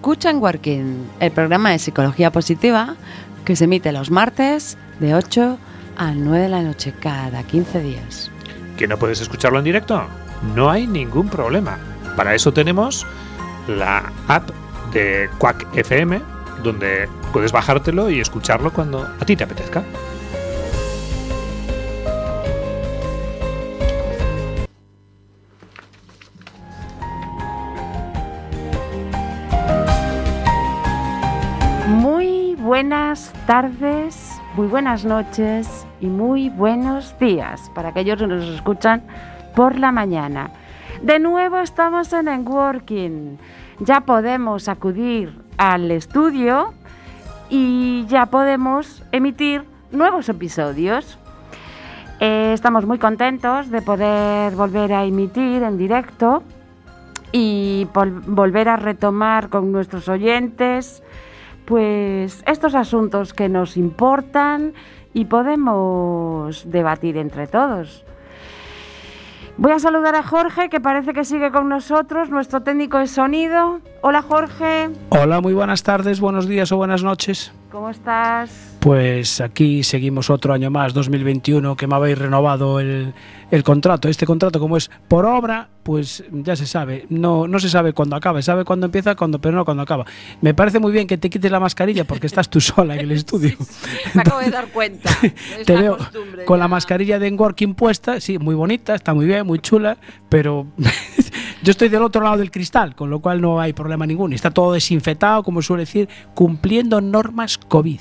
Escuchan Working, el programa de psicología positiva que se emite los martes de 8 a 9 de la noche cada 15 días. ¿Que no puedes escucharlo en directo? No hay ningún problema. Para eso tenemos la app de Quack FM, donde puedes bajártelo y escucharlo cuando a ti te apetezca. Buenas tardes, muy buenas noches y muy buenos días para aquellos que nos escuchan por la mañana. De nuevo estamos en Enworking. Ya podemos acudir al estudio y ya podemos emitir nuevos episodios. Eh, estamos muy contentos de poder volver a emitir en directo y vol- volver a retomar con nuestros oyentes pues estos asuntos que nos importan y podemos debatir entre todos. Voy a saludar a Jorge, que parece que sigue con nosotros, nuestro técnico de sonido. Hola Jorge, Hola, muy buenas tardes, buenos días o buenas noches. ¿Cómo estás? Pues aquí seguimos otro año más, 2021, que me habéis renovado el, el contrato. Este contrato, como es por obra, pues ya se sabe. No, no se sabe cuándo acaba, se sabe cuándo empieza, cuándo, pero no cuándo acaba. Me parece muy bien que te quites la mascarilla porque estás tú sola en el estudio. Me acabo de dar cuenta. Es Te la veo con la mascarilla de Working puesta, sí, muy bonita, está muy bien, muy chula, pero yo estoy del otro lado del cristal, con lo cual no hay problema ninguno. Está todo desinfectado, como suele decir, cumpliendo normas COVID.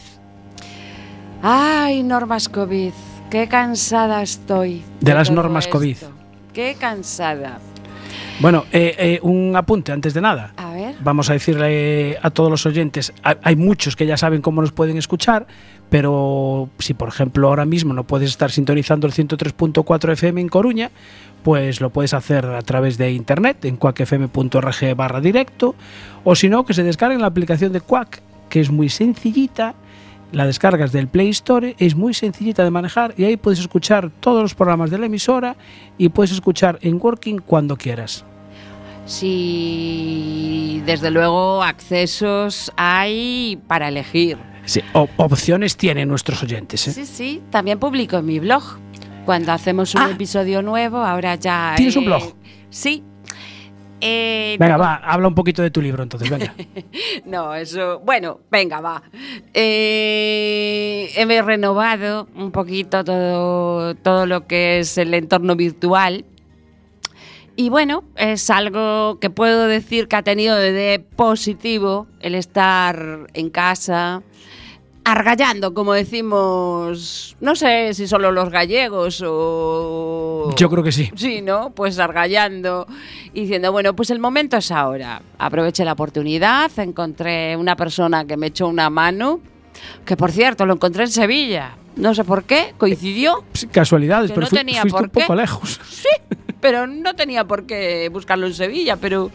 Ay, normas COVID, qué cansada estoy. De las normas COVID. Qué cansada. Bueno, eh, eh, un apunte antes de nada. A ver. Vamos a decirle a todos los oyentes, hay muchos que ya saben cómo nos pueden escuchar, pero si por ejemplo ahora mismo no puedes estar sintonizando el 103.4 FM en Coruña, pues lo puedes hacer a través de internet en cuacfm.org barra directo, o si no, que se descarguen la aplicación de Quack, que es muy sencillita, la descargas del Play Store, es muy sencillita de manejar y ahí puedes escuchar todos los programas de la emisora y puedes escuchar en Working cuando quieras. Sí, desde luego accesos hay para elegir. Sí, opciones tienen nuestros oyentes. ¿eh? Sí, sí, también publico en mi blog. Cuando hacemos un Ah. episodio nuevo, ahora ya... ¿Tienes un eh, blog? Sí. Eh, Venga, no- va, habla un poquito de tu libro entonces, venga. No, eso. Bueno, venga, va. Eh, he renovado un poquito todo, todo lo que es el entorno virtual. Y bueno, es algo que puedo decir que ha tenido de positivo el estar en casa, argallando, como decimos, no sé si solo los gallegos o... Yo creo que sí. Sí, ¿no? Pues argallando y diciendo, bueno, pues el momento es ahora. Aproveché la oportunidad, encontré una persona que me echó una mano, que por cierto lo encontré en Sevilla. No sé por qué, coincidió, Sí, Casualidades, pero no fui- tenía fuiste por un poco lejos. pero no tenía por qué buscarlo en Sevilla, pero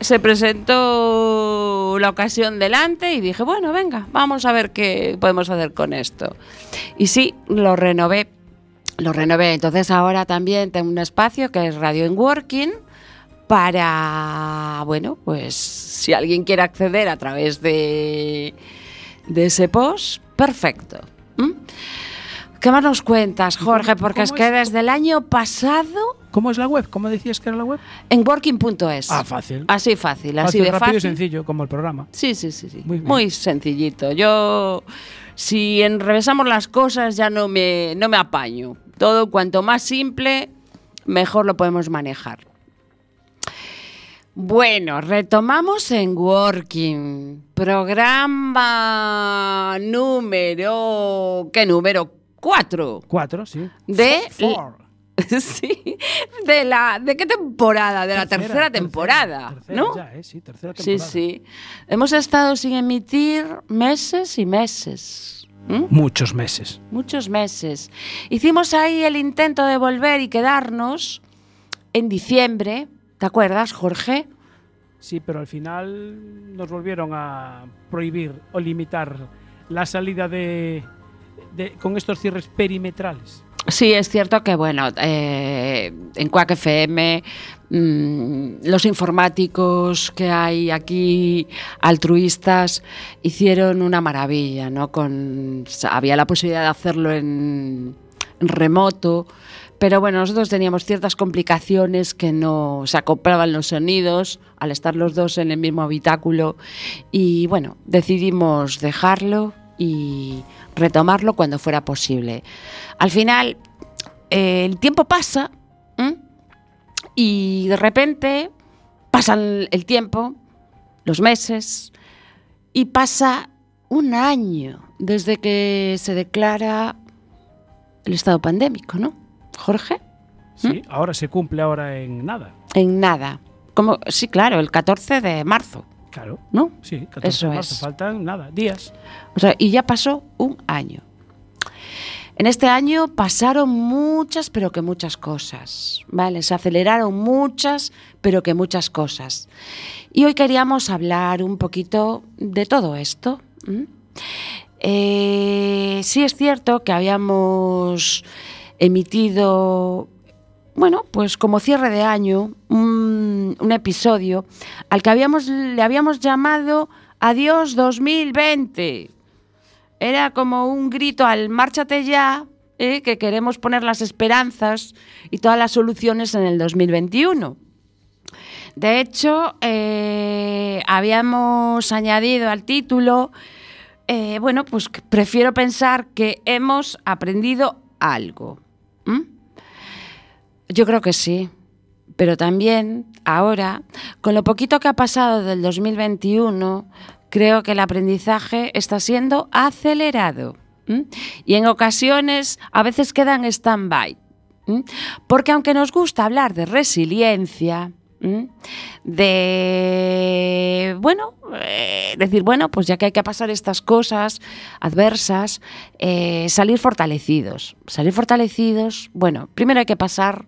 se presentó la ocasión delante y dije, bueno, venga, vamos a ver qué podemos hacer con esto. Y sí, lo renové, lo renové. Entonces ahora también tengo un espacio que es Radio en Working para, bueno, pues si alguien quiere acceder a través de, de ese post, perfecto. ¿Qué más nos cuentas, Jorge? Porque es que es? desde el año pasado ¿Cómo es la web? ¿Cómo decías que era la web? en working.es. Ah, fácil. Así fácil, así Fácil, de rápido fácil. y sencillo, como el programa. Sí, sí, sí, sí. Muy Muy, sencillito. Yo, si enrevesamos las cosas, ya no me, no me apaño. Todo cuanto más simple, mejor lo podemos manejar. Bueno, retomamos en Working. Programa número. ¿Qué número? Cuatro. Cuatro, sí. De- Four. Sí. ¿De, la, ¿De qué temporada? De la tercera, tercera, temporada, tercera ¿no? ya, ¿eh? Sí, tercera Sí, temporada. sí. Hemos estado sin emitir meses y meses. Muchos meses. Muchos meses. Hicimos ahí el intento de volver y quedarnos en diciembre. ¿Te acuerdas, Jorge? Sí, pero al final nos volvieron a prohibir o limitar la salida de, con estos cierres perimetrales. Sí, es cierto que, bueno, eh, en Quack FM mm, los informáticos que hay aquí, altruistas, hicieron una maravilla, ¿no? Con, había la posibilidad de hacerlo en remoto, pero bueno, nosotros teníamos ciertas complicaciones que no se acoplaban los sonidos al estar los dos en el mismo habitáculo y bueno, decidimos dejarlo y retomarlo cuando fuera posible. Al final, eh, el tiempo pasa y de repente pasan el tiempo, los meses, y pasa un año desde que se declara el estado pandémico, ¿no? Jorge, Sí, ahora se cumple ahora en nada. en nada. Como, sí, claro, el 14 de marzo, Claro. ¿no? Sí, 14 Eso de marzo, es. faltan nada, días. O sea, y ya pasó un año. En este año pasaron muchas, pero que muchas cosas, ¿vale? Se aceleraron muchas, pero que muchas cosas. Y hoy queríamos hablar un poquito de todo esto. Eh, sí es cierto que habíamos emitido, bueno, pues como cierre de año, un, episodio al que habíamos, le habíamos llamado Adiós 2020 era como un grito al márchate ya, ¿eh? que queremos poner las esperanzas y todas las soluciones en el 2021. De hecho, eh, habíamos añadido al título, eh, bueno, pues prefiero pensar que hemos aprendido algo. Yo creo que sí, pero también ahora, con lo poquito que ha pasado del 2021, creo que el aprendizaje está siendo acelerado. Y en ocasiones a veces queda en stand-by. Porque aunque nos gusta hablar de resiliencia, de, bueno, eh, decir, bueno, pues ya que hay que pasar estas cosas adversas, eh, salir fortalecidos. Salir fortalecidos, bueno, primero hay que pasar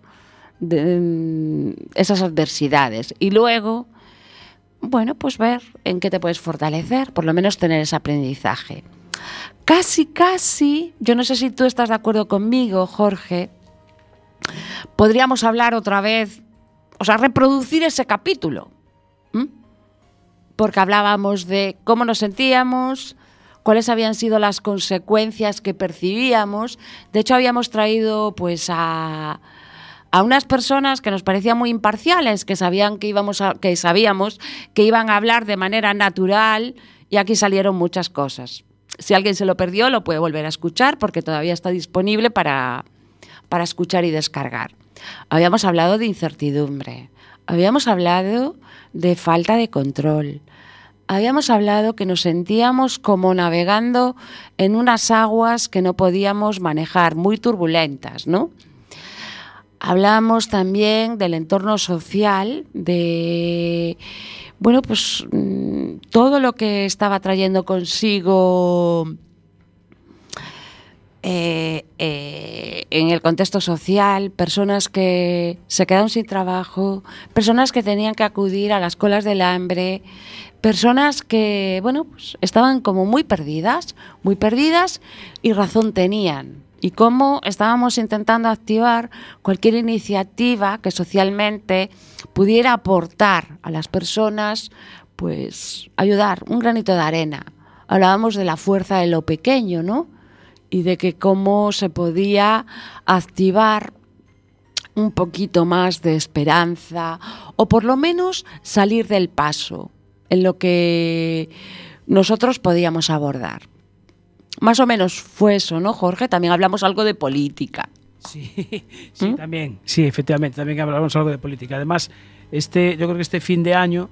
de, mm, esas adversidades y luego bueno, pues ver en qué te puedes fortalecer, por lo menos tener ese aprendizaje. Casi, casi, yo no sé si tú estás de acuerdo conmigo, Jorge, podríamos hablar otra vez, o sea, reproducir ese capítulo, porque hablábamos de cómo nos sentíamos, cuáles habían sido las consecuencias que percibíamos. De hecho, habíamos traído pues a, a unas personas que nos parecían muy imparciales, que sabían que íbamos que sabíamos que iban a hablar de manera natural y aquí salieron muchas cosas. Si alguien se lo perdió, lo puede volver a escuchar porque todavía está disponible para, para escuchar y descargar. Habíamos hablado de incertidumbre, habíamos hablado de falta de control, habíamos hablado que nos sentíamos como navegando en unas aguas que no podíamos manejar, muy turbulentas, ¿no? Hablamos también del entorno social, de bueno, pues mm, todo lo que estaba trayendo consigo eh, eh, en el contexto social, personas que se quedaron sin trabajo, personas que tenían que acudir a las colas del hambre, personas que, bueno, pues estaban como muy perdidas, muy perdidas y razón tenían. Y cómo estábamos intentando activar cualquier iniciativa que socialmente pudiera aportar a las personas, pues ayudar, un granito de arena. Hablábamos de la fuerza de lo pequeño, ¿no? y de que cómo se podía activar un poquito más de esperanza o por lo menos salir del paso en lo que nosotros podíamos abordar. Más o menos fue eso, ¿no, Jorge? También hablamos algo de política. Sí, sí, ¿Mm? también. Sí, efectivamente, también hablamos algo de política. Además, este, yo creo que este fin de año,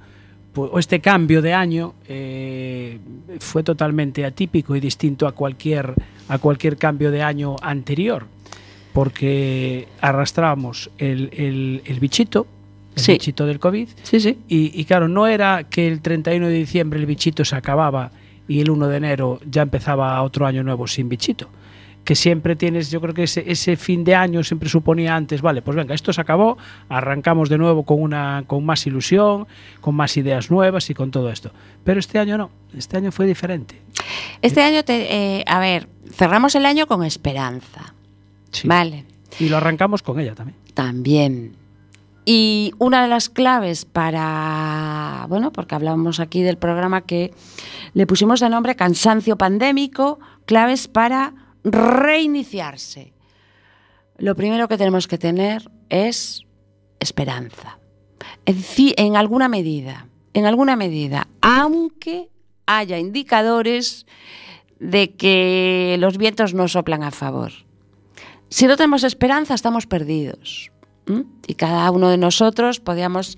o este cambio de año, eh, fue totalmente atípico y distinto a cualquier, a cualquier cambio de año anterior, porque arrastramos el, el- el bichito, el Sí. bichito del COVID, Sí, sí. y, y claro, no era que el 31 de diciembre el bichito se acababa y el 1 de enero ya empezaba otro año nuevo sin bichito. Que siempre tienes, yo creo que ese, ese fin de año siempre suponía antes, vale, pues venga, esto se acabó, arrancamos de nuevo con, una, con más ilusión, con más ideas nuevas y con todo esto. Pero este año no, este año fue diferente. Este año, te- eh, a ver, cerramos el año con esperanza. Sí. Vale. Y lo arrancamos con ella también. También. Y una de las claves para, bueno, porque hablábamos aquí del programa que le pusimos de nombre cansancio pandémico, claves para reiniciarse. Lo primero que tenemos que tener es esperanza. En, en alguna medida, en alguna medida, aunque haya indicadores de que los vientos no soplan a favor. Si no tenemos esperanza, estamos perdidos. Y cada uno de nosotros podíamos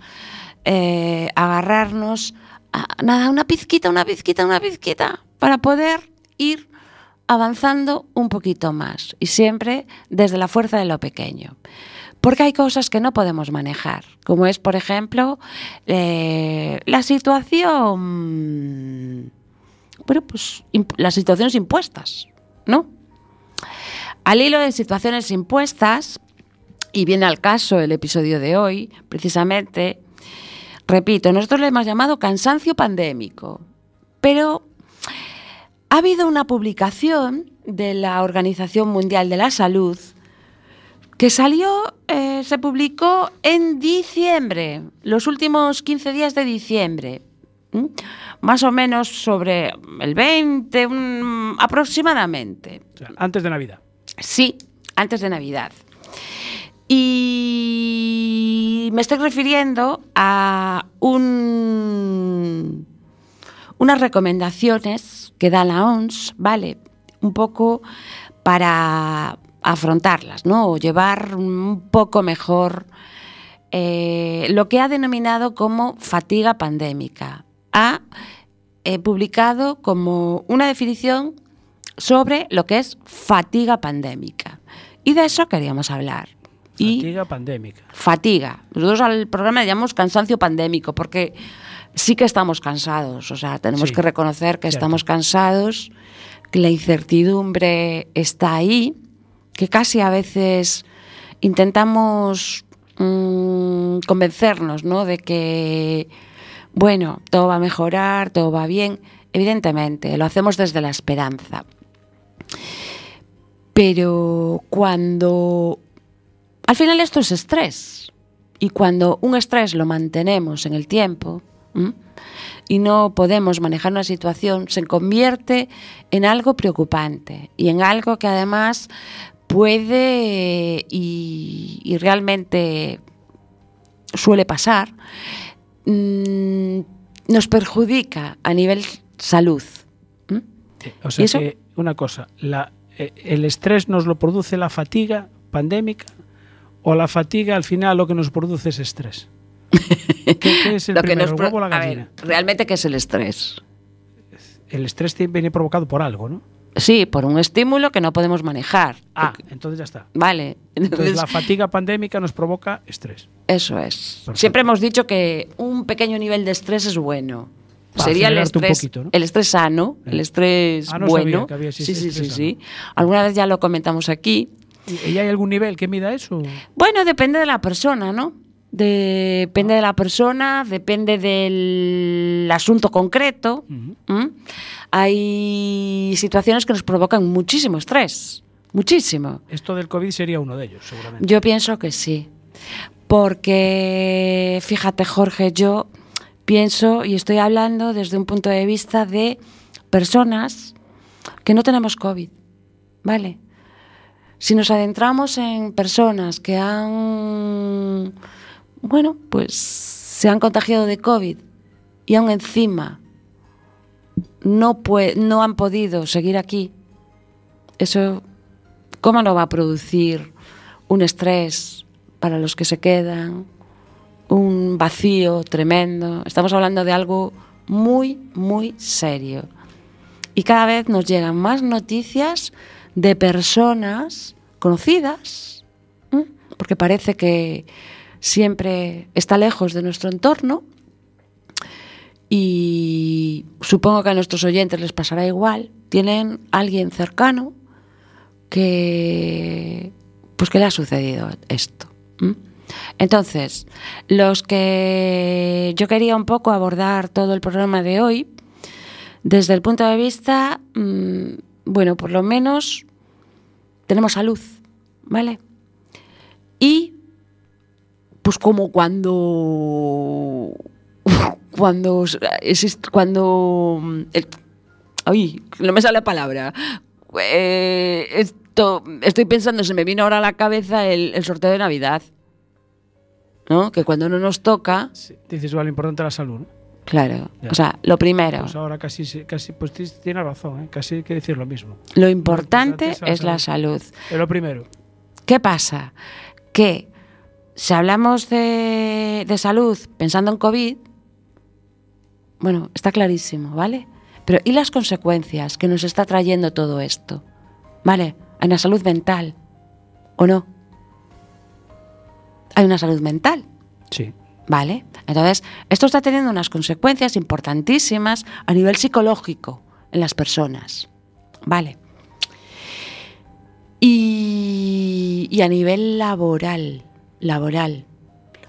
eh, agarrarnos a nada, una pizquita, una pizquita, una pizquita, para poder ir avanzando un poquito más. Y siempre desde la fuerza de lo pequeño. Porque hay cosas que no podemos manejar, como es, por ejemplo, eh, la situación, bueno, pues las situaciones impuestas, ¿no? Al hilo de situaciones impuestas, y viene al caso el episodio de hoy, precisamente, repito, nosotros le hemos llamado cansancio pandémico, pero ha habido una publicación de la Organización Mundial de la Salud que salió, eh, se publicó en diciembre, los últimos 15 días de diciembre, ¿m? más o menos sobre el 20 un- aproximadamente. O sea, antes de Navidad. Sí, antes de Navidad. Y me estoy refiriendo a un- unas recomendaciones que da la OMS, ¿vale? Un poco para afrontarlas, ¿no? O llevar un poco mejor eh, lo que ha denominado como fatiga pandémica. Ha eh, publicado como una definición sobre lo que es fatiga pandémica. Y de eso queríamos hablar. Y Fatiga pandémica. fatiga. Nosotros al programa le llamamos cansancio pandémico porque sí que estamos cansados. O sea, tenemos Sí, que reconocer que cierto. estamos cansados, que la incertidumbre está ahí, que casi a veces intentamos mm, convencernos ¿no? de que, bueno, todo va a mejorar, todo va bien. Evidentemente, lo hacemos desde la esperanza. Pero cuando al final esto es estrés. Y cuando un estrés lo mantenemos en el tiempo ¿m? y no podemos manejar una situación, se convierte en algo preocupante y en algo que además puede y, y realmente suele pasar, mm, nos perjudica a nivel salud. O sea ¿Y eso? que, una cosa, la, eh, ¿el estrés nos lo produce la fatiga pandémica o la fatiga al final lo que nos produce es estrés? ¿Qué, qué es el Lo que primero, nos el pro- huevo o la ver, gallina? realmente, ¿qué es el estrés? El estrés viene provocado por algo, ¿no? Sí, por un estímulo que no podemos manejar. Ah, entonces ya está. Vale. Entonces Entonces, la fatiga pandémica nos provoca estrés. eso es. Perfecto. Siempre hemos dicho que un pequeño nivel de estrés es bueno. Para Sería el estrés, poquito, ¿no? el estrés sano, el Eh. estrés Ah, no bueno. sabía que había sí, sí, sí, sí. Alguna vez ya lo comentamos aquí. ¿Y hay algún nivel que mida eso? Bueno, depende de la persona, ¿no? Depende de la persona, depende del asunto concreto. Hay situaciones que nos provocan muchísimo estrés, muchísimo. Esto del COVID sería uno de ellos, seguramente. Yo pienso que sí. Porque, fíjate, Jorge, yo pienso y estoy hablando desde un punto de vista de personas que no tenemos COVID. ¿Vale? Si nos adentramos en personas que han, bueno, pues se han contagiado de COVID y aún encima no, puede, no han podido seguir aquí, eso, ¿cómo no va a producir un estrés para los que se quedan? Un vacío tremendo. Estamos hablando de algo muy, muy serio. Y cada vez nos llegan más noticias de personas conocidas, ¿m? porque parece que siempre está lejos de nuestro entorno. Y supongo que a nuestros oyentes les pasará igual. Tienen alguien cercano que pues que le ha sucedido esto. ¿m? Entonces, los que yo quería un poco abordar todo el programa de hoy desde el punto de vista, mm, bueno, por lo menos tenemos salud, ¿vale? Y pues como cuando cuando cuando el- ay, no me sale la palabra. Eh, esto, estoy pensando, se me vino ahora a la cabeza el, sorteo de Navidad. ¿No? Que cuando no nos toca, Sí, Dices, vale, importante la salud. ¿no? Claro. Ya. O sea, lo primero, Pues ahora casi, casi pues ti- tiene razón, ¿eh? casi hay que decir lo mismo. lo importante importante es la es la salud. Es lo primero. ¿Qué pasa? Que si hablamos de, de salud pensando en COVID, bueno, está clarísimo, ¿vale? Pero ¿y las consecuencias que nos está trayendo todo esto? ¿Vale? Hay una salud mental, ¿o no? Hay una salud mental, Sí. ¿Vale? Entonces, esto está teniendo unas consecuencias importantísimas a nivel psicológico en las personas, ¿vale? Y, y a nivel laboral, laboral.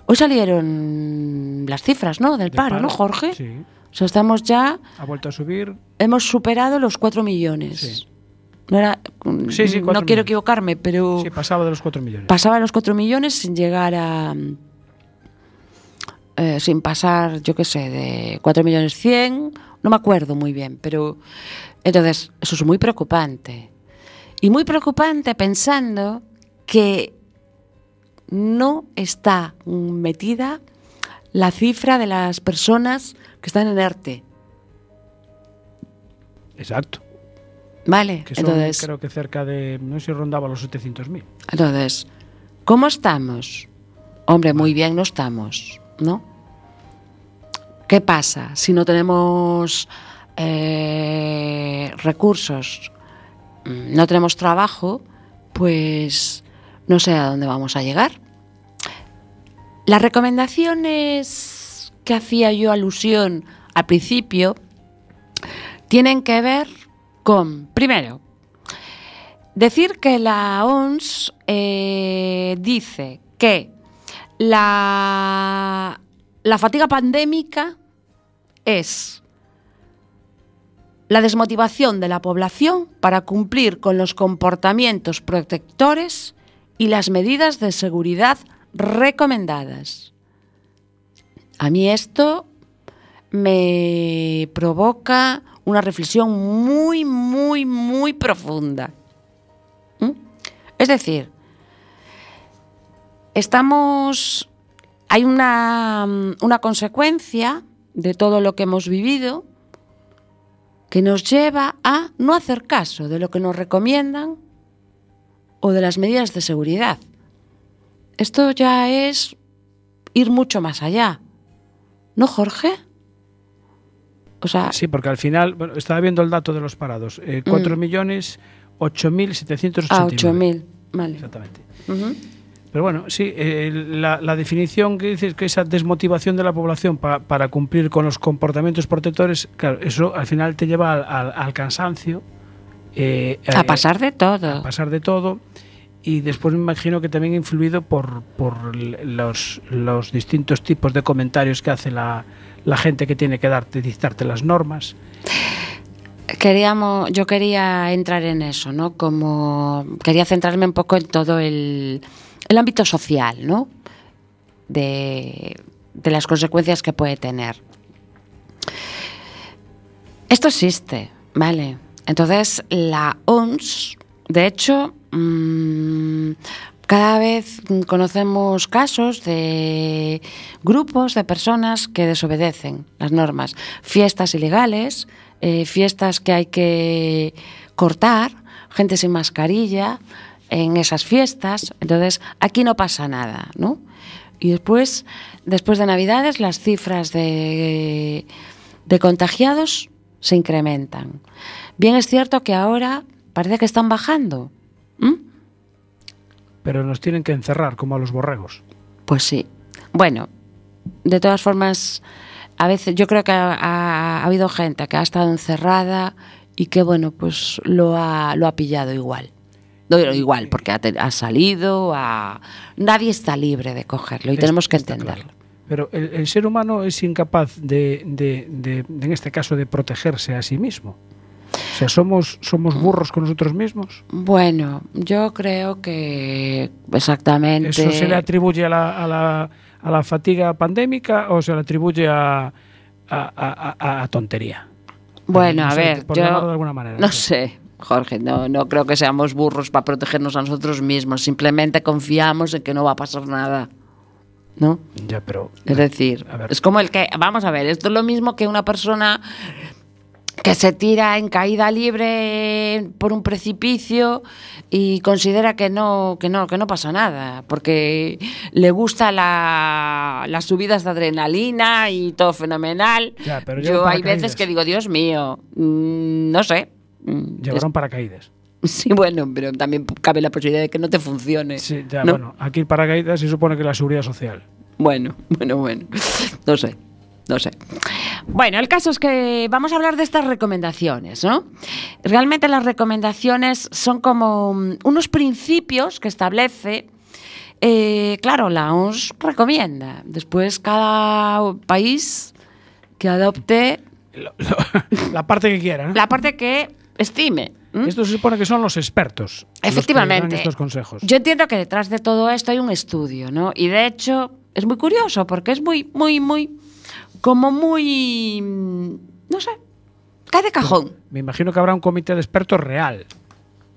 Hoy salieron las cifras, ¿no? Del ¿De paro, ¿no, Jorge? Sí. O sea, estamos ya, Ha vuelto a subir. hemos superado los 4 millones. Sí. No era, Sí, sí, no quiero equivocarme, pero Sí, pasaba de los 4 millones. pasaba los 4 millones sin llegar a. eh, sin pasar, yo qué sé, de 4 millones 100, no me acuerdo muy bien, pero. Entonces, eso es muy preocupante. Y muy preocupante pensando que no está metida la cifra de las personas que están en ERTE. Exacto. ¿Vale? Que son, Entonces, creo que cerca de. No sé si rondaba los 700.000. Entonces, ¿cómo estamos? Hombre, muy bien no estamos, ¿no? ¿Qué pasa si no tenemos eh, recursos, no tenemos trabajo? Pues no sé a dónde vamos a llegar. Las recomendaciones que hacía yo alusión al principio tienen que ver con, primero, Decir que la OMS eh, dice que la, fatiga pandémica es la desmotivación de la población para cumplir con los comportamientos protectores y las medidas de seguridad recomendadas. A mí esto me provoca una reflexión muy, muy, muy profunda. ¿Mm? Es decir, estamos. Hay una, una consecuencia de todo lo que hemos vivido que nos lleva a no hacer caso de lo que nos recomiendan o de las medidas de seguridad. Esto ya es ir mucho más allá. ¿No, Jorge? O sea, Sí, porque al final, bueno, estaba viendo el dato de los parados. Eh, 4 Mm. millones 8.789. a 8.000. Vale. Exactamente. Pero bueno, sí, eh, la, la definición que dices que esa desmotivación de la población pa- para cumplir con los comportamientos protectores, claro, eso al final te lleva al, al- al cansancio. eh, A eh, pasar de todo. a pasar de todo. Y después me imagino que también influido por, por los, los distintos tipos de comentarios que hace la, la gente que tiene que darte, dictarte las normas. Queríamos, yo quería entrar en eso, ¿no? Como quería centrarme un poco en todo el, el ámbito social, ¿no? De, de las consecuencias que puede tener. Esto existe, ¿vale? Entonces, la OMS, de hecho, mm, cada vez conocemos casos de grupos de personas que desobedecen las normas. Fiestas ilegales, eh, fiestas que hay que cortar, gente sin mascarilla en esas fiestas. Entonces, aquí no pasa nada, ¿no? Y después, después de Navidades, las cifras de, de contagiados se incrementan. Bien es cierto que ahora parece que están bajando. Pero nos tienen que encerrar como a los borregos. Pues sí. Bueno, de todas formas, a veces yo creo que ha, ha- ha habido gente que ha estado encerrada y que, bueno, pues lo ha, lo ha pillado igual. No, igual, porque ha, salido, nadie está libre de cogerlo y Es- tenemos que entenderlo. claro. Pero el, el ser humano es incapaz de, de- de- de- en este caso, de protegerse a sí mismo. O sea, somos, somos burros con nosotros mismos. Bueno, yo creo que exactamente. ¿Eso se le atribuye a la, a la, a la fatiga pandémica o se le atribuye a, a, tontería? Bueno, No a sé, ver, yo llamarlo de alguna manera, no no sé. Jorge, no, no creo que seamos burros para protegernos a nosotros mismos. Simplemente confiamos en que no va a pasar nada, ¿no? Ya, pero. Es decir, es como el que, vamos a ver, esto es lo mismo que una persona que se tira en caída libre por un precipicio y considera que no, que no, que no pasa nada, porque le gusta la, las subidas de adrenalina y todo fenomenal. Ya, pero Yo hay veces que digo, Dios mío, mm, no sé. Mm, Llevaron paracaídas. sí, bueno, pero también cabe la posibilidad de que no te funcione. Sí, ya, ¿no? bueno, aquí el paracaídas se supone que la seguridad social. Bueno, bueno, bueno. No sé, no sé. Bueno, el caso es que vamos a hablar de estas recomendaciones, ¿no? Realmente las recomendaciones son como mm, unos principios que establece, eh, claro, la OMS recomienda. Después cada país que adopte lo- la parte que quiera, ¿no? la parte que estime. Esto se supone que son los expertos. los que dan Efectivamente. estos consejos. Yo entiendo que detrás de todo esto hay un estudio, ¿no? Y de hecho es muy curioso porque es muy, muy, muy, como muy, mm, no sé, cae de cajón. Me imagino que habrá un comité de expertos real.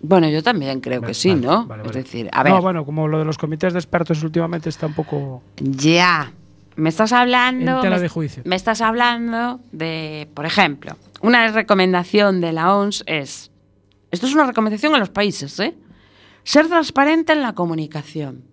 Bueno, yo también creo que sí, vale, ¿no? vale, Es decir, a ver, No, bueno, como lo de los comités de expertos últimamente está un poco. ya, me estás hablando, En tela me, de juicio. me estás hablando de, por ejemplo, una recomendación de la OMS es, esto es una recomendación a los países, ¿eh? Ser transparente en la comunicación.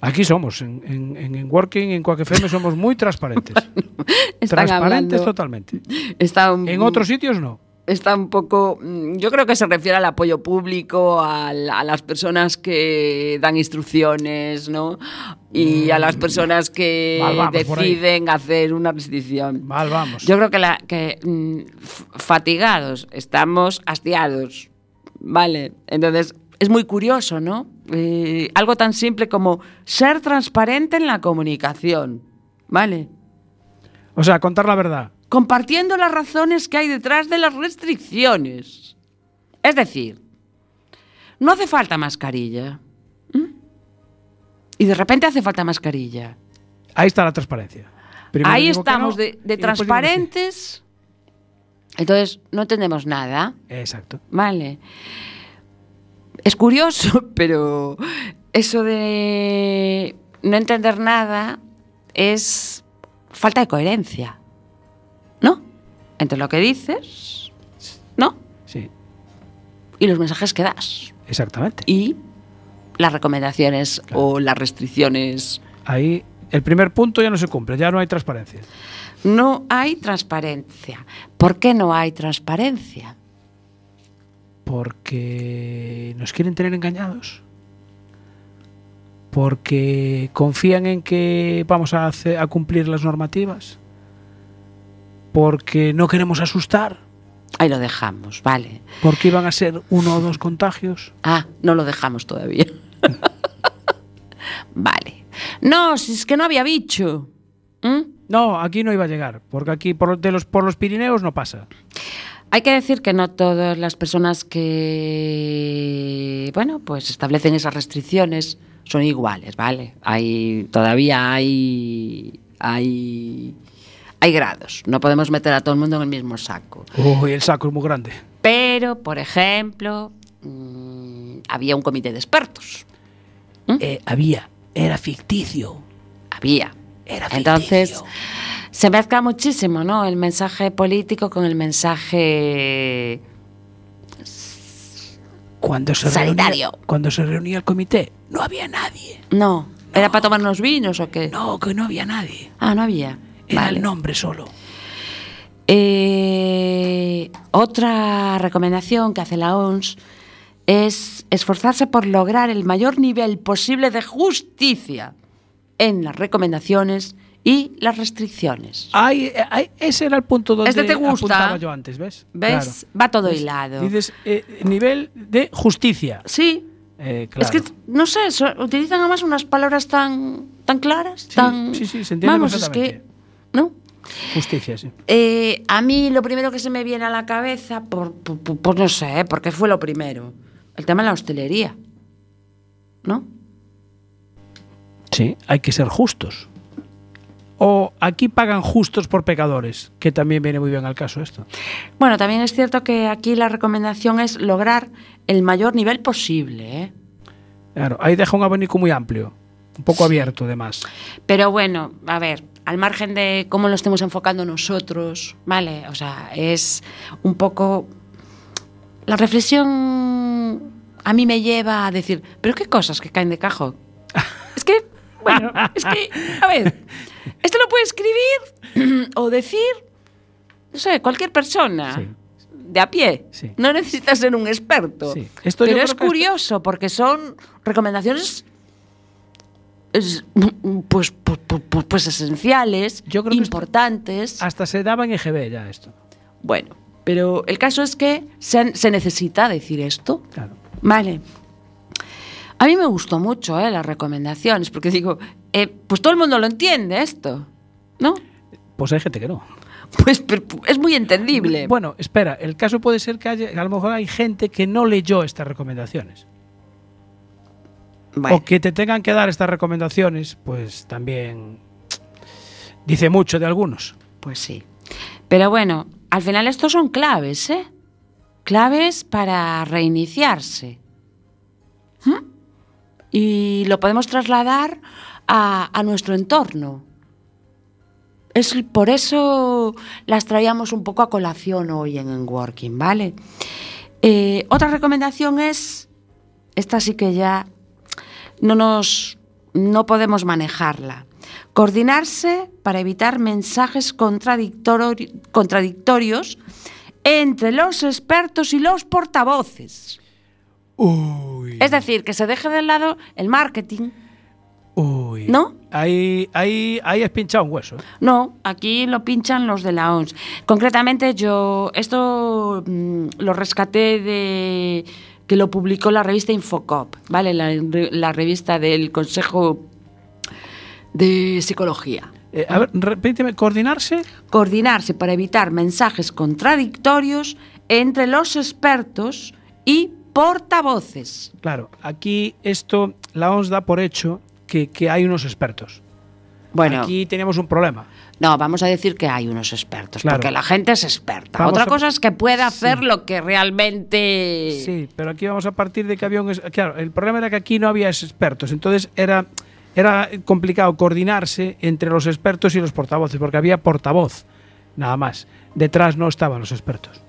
Aquí somos, en, en, en, Working, en Quack FM, somos muy transparentes. Transparentes hablando- totalmente. Está un- En otros sitios no. Está un poco. mm, Yo creo que se refiere al apoyo público, a, las personas que dan instrucciones, ¿no? Y a las personas que Mm. Mal deciden hacer una restricción. Mal vamos. Yo creo que, la, que mm, fatigados, estamos hastiados, ¿vale? Entonces, es muy curioso, ¿no? Eh, algo tan simple como ser transparente en la comunicación, ¿vale? O sea, contar la verdad. Compartiendo las razones que hay detrás de las restricciones. Es decir, no hace falta mascarilla. Y de repente hace falta mascarilla. Ahí está la transparencia. Primero Ahí estamos no, de, de transparentes. Entonces, no entendemos nada. Exacto. Vale. Es curioso, pero eso de no entender nada es falta de coherencia. ¿No? Entre lo que dices, ¿no? Sí, Y los mensajes que das. exactamente. Y las recomendaciones o las restricciones. Ahí el primer punto ya no se cumple, ya no hay transparencia. No hay transparencia. ¿Por qué no hay transparencia? Porque nos quieren tener engañados. Porque confían en que vamos a, hacer- a cumplir las normativas. Porque no queremos asustar. Ahí lo dejamos, vale. Porque iban a ser uno o dos contagios. Ah, no lo dejamos todavía. vale. No, si es que no había bicho. ¿Mm? No, aquí no iba a llegar. Porque aquí por, de los, por los Pirineos no pasa. Hay que decir que no todas las personas que, bueno, pues establecen esas restricciones son iguales, ¿vale? Hay todavía hay hay hay grados. No podemos meter a todo el mundo en el mismo saco. Uy, el saco es muy grande. Pero, por ejemplo, mm, había un comité de expertos. Eh, había, era ficticio. Había. Era Entonces, ficticio. se mezcla muchísimo, ¿no? El mensaje político con el mensaje Cuando se Sanitario. Reunía, cuando se reunía el comité, no había nadie. No. ¿Era para tomar unos vinos o qué? No, que no había nadie. Ah, no había. Era Vale. el nombre solo. Eh, otra recomendación que hace la OMS es esforzarse por lograr el mayor nivel posible de justicia en las recomendaciones y las restricciones. Ay, ay, ese era el punto donde Este te gusta. apuntaba yo antes, ¿ves? ¿Ves? Va todo ¿Ves? hilado. Dices, eh, nivel de justicia. Sí. Eh, Es claro. que, no sé, utilizan además unas palabras tan, tan claras, Sí, tan... sí, sí, se entiende Vamos, es que... ¿No? Justicia, sí. Eh, a mí lo primero que se me viene a la cabeza, por, por- por- pues no sé, ¿eh? porque fue lo primero, el tema de la hostelería. ¿No? Sí, hay que ser justos. O aquí pagan justos por pecadores, que también viene muy bien al caso esto. Bueno, también es cierto que aquí la recomendación es lograr el mayor nivel posible, ¿eh? Claro, ahí deja un abanico muy amplio, un poco abierto además. Pero bueno, a ver, al margen de cómo lo estemos enfocando nosotros, ¿vale? O sea, es un poco... La reflexión a mí me lleva a decir, pero qué cosas que caen de cajón. Es que, bueno, es que, a ver, esto lo puede escribir o decir, no sé, cualquier persona. Sí. De a pie. Sí. No necesitas ser un experto. Sí. Esto Pero es curioso porque son recomendaciones es, pues, pues, pues, pues esenciales, Yo creo que importantes. Hasta se daba en EGB ya esto. Bueno, pero el caso es que se, se necesita decir esto. Claro. Vale. A mí me gustó mucho eh, las recomendaciones, porque digo, eh, pues todo el mundo lo entiende esto, ¿no? Pues hay gente que no. Pues pero es muy entendible. Bueno, espera, el caso puede ser que haya, a lo mejor hay gente que no leyó estas recomendaciones. Bueno, O que te tengan que dar estas recomendaciones, pues también dice mucho de algunos. Pues sí. Pero bueno, al final estos son claves, ¿eh? Claves para reiniciarse. ¿Mm? Y lo podemos trasladar a, a nuestro entorno. Es por eso las traíamos un poco a colación hoy en, en Working, ¿vale? Eh, otra recomendación es, esta sí que ya no nos no podemos manejarla. Coordinarse para evitar mensajes contradictori- contradictorios entre los expertos y los portavoces. Uy. Es decir, que se deje de lado el marketing. Uy. ¿No? Ahí, ahí, ahí has pinchado un hueso. ¿eh? No, aquí lo pinchan los de la ONS. Concretamente yo, esto mm, lo rescaté de que lo publicó la revista Infocop, ¿vale? La, la revista del Consejo de Psicología. Eh, a ver, repíteme, coordinarse. Coordinarse para evitar mensajes contradictorios entre los expertos y portavoces. Claro, aquí esto, la ONS da por hecho que, que hay unos expertos. Bueno, Aquí teníamos un problema. No, vamos a decir que hay unos expertos, Claro. porque la gente es experta. Vamos Otra a- cosa es que pueda hacer lo que realmente... Sí, pero aquí vamos a partir de que había un... Claro, el problema era que aquí no había expertos, entonces era, era complicado coordinarse entre los expertos y los portavoces, porque había portavoz, nada más. Detrás no estaban los expertos.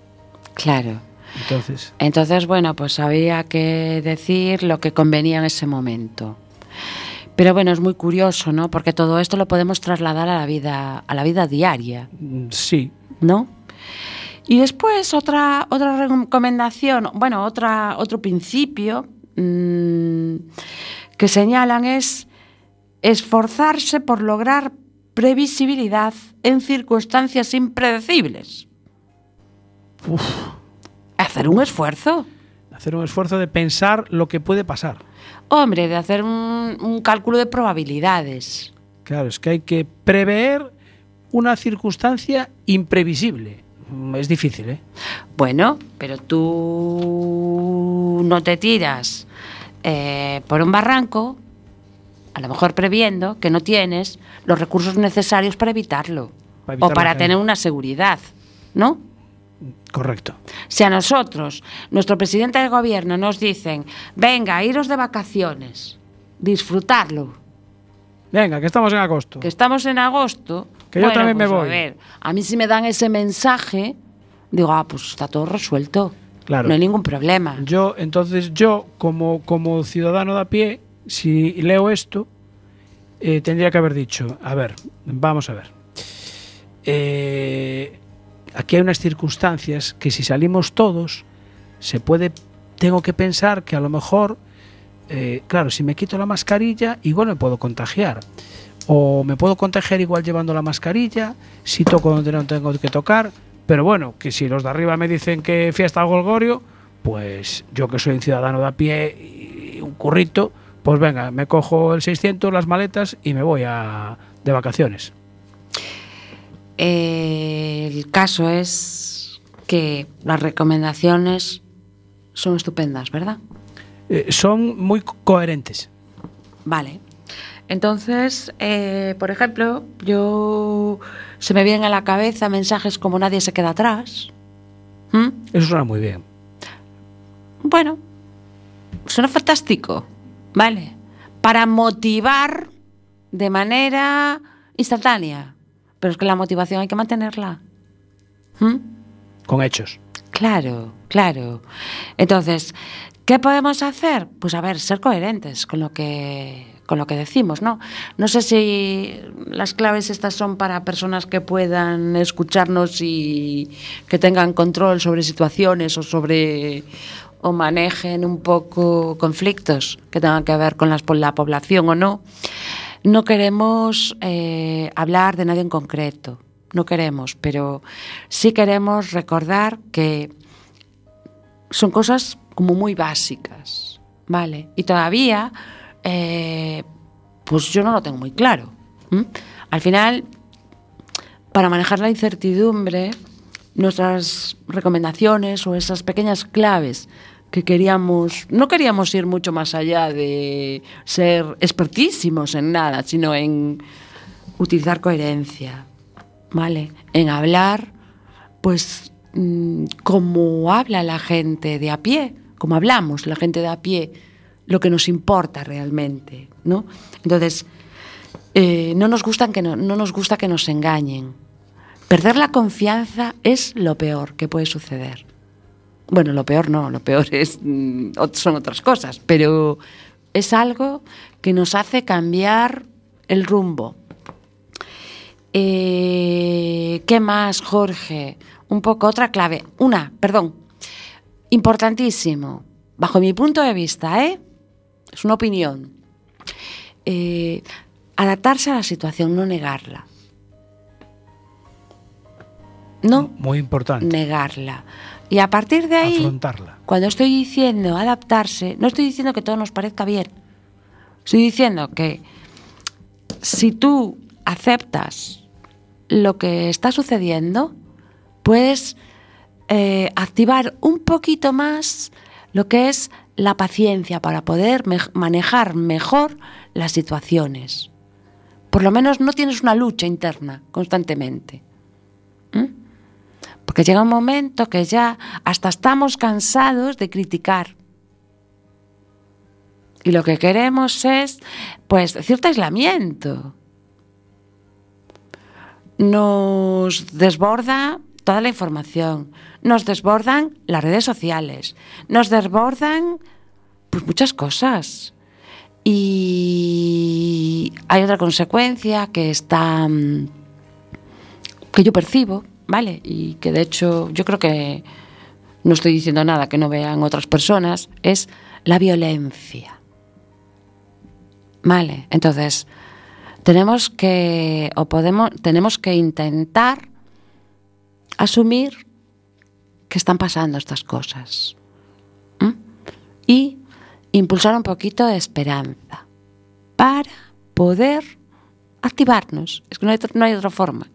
Claro. Entonces, Entonces, bueno, pues había que decir lo que convenía en ese momento. Pero bueno, es muy curioso, ¿no? Porque todo esto lo podemos trasladar a la vida, a la vida diaria, mm, sí, ¿no? Y después otra, otra recomendación, bueno, otra, otro principio mm, que señalan es esforzarse por lograr previsibilidad en circunstancias impredecibles. Hacer un esfuerzo. Hacer un esfuerzo de pensar lo que puede pasar. Hombre, de hacer un, un cálculo de probabilidades. Claro, es que hay que prever una circunstancia imprevisible. Es difícil, ¿eh? Bueno, pero tú no te tiras eh, por un barranco, a lo mejor previendo que no tienes los recursos necesarios para evitarlo. Para evitar o para tener una seguridad, ¿no? Correcto. Si a nosotros, nuestro presidente del gobierno, nos dicen, venga, iros de vacaciones, disfrutarlo, Venga, que estamos en agosto. que estamos en agosto. Que yo también me pues, voy. A ver, a mí si me dan ese mensaje, digo, ah, pues está todo resuelto. Claro. No hay ningún problema. Yo, entonces, yo, como, como ciudadano de a pie, si leo esto, eh, tendría que haber dicho, a ver, vamos a ver. Eh, aquí hay unas circunstancias que si salimos todos, se puede, tengo que pensar que a lo mejor, eh, claro, si me quito la mascarilla, igual me puedo contagiar. O me puedo contagiar igual llevando la mascarilla, si toco donde no tengo que tocar. Pero bueno, que si los de arriba me dicen que fiesta Golgorio, pues yo que soy un ciudadano de a pie y un currito, pues venga, me cojo el 600, las maletas y me voy a, de vacaciones. eh, el caso es que las recomendaciones son estupendas, ¿verdad? Eh, son muy co- coherentes. Vale. Entonces, eh, por ejemplo, yo se me vienen a la cabeza mensajes como nadie se queda atrás. ¿Mm? Eso suena muy bien. Bueno, suena fantástico, ¿vale? Para motivar de manera instantánea. Pero es que la motivación hay que mantenerla. ¿Mm? Con hechos. Claro, claro. Entonces, ¿qué podemos hacer? Pues a ver, ser coherentes con lo que con lo que decimos, ¿no? No sé si las claves estas son para personas que puedan escucharnos y que tengan control sobre situaciones o sobre o manejen un poco conflictos que tengan que ver con la población o no. No queremos eh, hablar de nadie en concreto, no queremos, pero sí queremos recordar que son cosas como muy básicas, ¿vale? Y todavía, eh, pues yo no lo tengo muy claro. Al final, para manejar la incertidumbre, nuestras recomendaciones o esas pequeñas claves que queríamos, no queríamos ir mucho más allá de ser expertísimos en nada, sino en utilizar coherencia, ¿vale? En hablar, pues, mm, como habla la gente de a pie, como hablamos la gente de a pie, lo que nos importa realmente, ¿no? Entonces, eh, no, nos gustan que no, no nos gusta que nos engañen. Perder la confianza es lo peor que puede suceder. Bueno, lo peor no, lo peor es, mm, son otras cosas, pero es algo que nos hace cambiar el rumbo. Eh, ¿Qué más, Jorge? Un poco otra clave. Una, perdón. Importantísimo. Bajo mi punto de vista, ¿eh? Es una opinión. Eh, adaptarse a la situación, no negarla. No Muy importante. negarla. Y a partir de ahí, Afrontarla. cuando estoy diciendo adaptarse, no estoy diciendo que todo nos parezca bien. Estoy diciendo que si tú aceptas lo que está sucediendo, puedes eh, activar un poquito más lo que es la paciencia para poder manejar mejor las situaciones. Por lo menos no tienes una lucha interna constantemente. Porque llega un momento que ya hasta estamos cansados de criticar. Y lo que queremos es, pues, cierto aislamiento. Nos desborda toda la información, nos desbordan las redes sociales, nos desbordan pues muchas cosas. Y hay otra consecuencia que está mm, que yo percibo, ¿vale? Y que de hecho yo creo que no estoy diciendo nada que no vean otras personas, es la violencia. ¿Vale? Entonces, tenemos que o podemos tenemos que intentar asumir que están pasando estas cosas. Y impulsar un poquito de esperanza para poder activarnos. Es que no hay, otra- no hay otra forma.